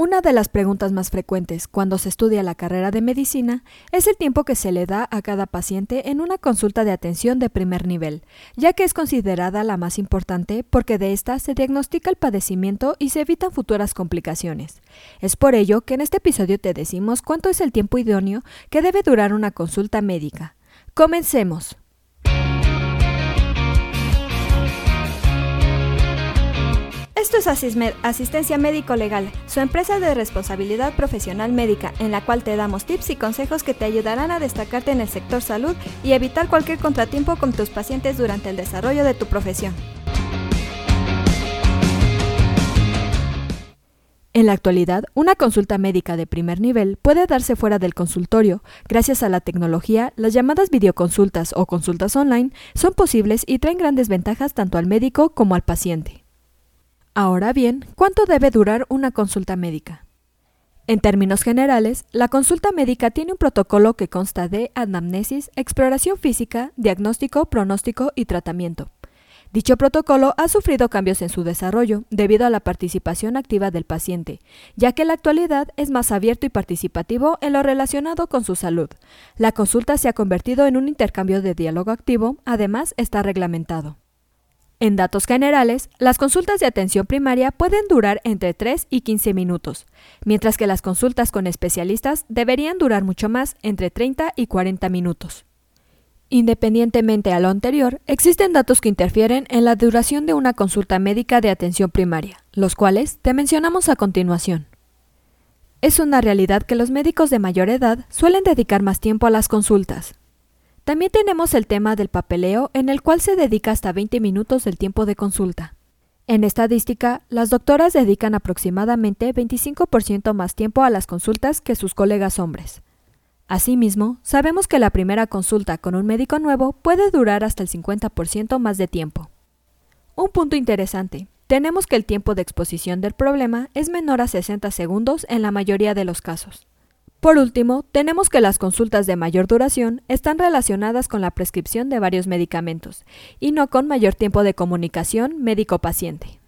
Una de las preguntas más frecuentes cuando se estudia la carrera de medicina es el tiempo que se le da a cada paciente en una consulta de atención de primer nivel, ya que es considerada la más importante porque de esta se diagnostica el padecimiento y se evitan futuras complicaciones. Es por ello que en este episodio te decimos cuánto es el tiempo idóneo que debe durar una consulta médica. Comencemos. Esto es Asistencia Médico Legal, su empresa de responsabilidad profesional médica, en la cual te damos tips y consejos que te ayudarán a destacarte en el sector salud y evitar cualquier contratiempo con tus pacientes durante el desarrollo de tu profesión. En la actualidad, una consulta médica de primer nivel puede darse fuera del consultorio. Gracias a la tecnología, las llamadas videoconsultas o consultas online son posibles y traen grandes ventajas tanto al médico como al paciente. Ahora bien, ¿cuánto debe durar una consulta médica? En términos generales, la consulta médica tiene un protocolo que consta de anamnesis, exploración física, diagnóstico, pronóstico y tratamiento. Dicho protocolo ha sufrido cambios en su desarrollo debido a la participación activa del paciente, ya que en la actualidad es más abierto y participativo en lo relacionado con su salud. La consulta se ha convertido en un intercambio de diálogo activo, además está reglamentado. En datos generales, las consultas de atención primaria pueden durar entre 3 y 15 minutos, mientras que las consultas con especialistas deberían durar mucho más, entre 30 y 40 minutos. Independientemente a lo anterior, existen datos que interfieren en la duración de una consulta médica de atención primaria, los cuales te mencionamos a continuación. Es una realidad que los médicos de mayor edad suelen dedicar más tiempo a las consultas, también tenemos el tema del papeleo, en el cual se dedica hasta 20 minutos del tiempo de consulta. En estadística, las doctoras dedican aproximadamente 25% más tiempo a las consultas que sus colegas hombres. Asimismo, sabemos que la primera consulta con un médico nuevo puede durar hasta el 50% más de tiempo. Un punto interesante, tenemos que el tiempo de exposición del problema es menor a 60 segundos en la mayoría de los casos. Por último, tenemos que las consultas de mayor duración están relacionadas con la prescripción de varios medicamentos y no con mayor tiempo de comunicación médico-paciente.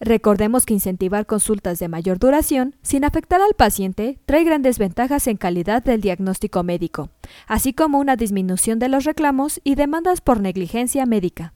Recordemos que incentivar consultas de mayor duración sin afectar al paciente trae grandes ventajas en calidad del diagnóstico médico, así como una disminución de los reclamos y demandas por negligencia médica.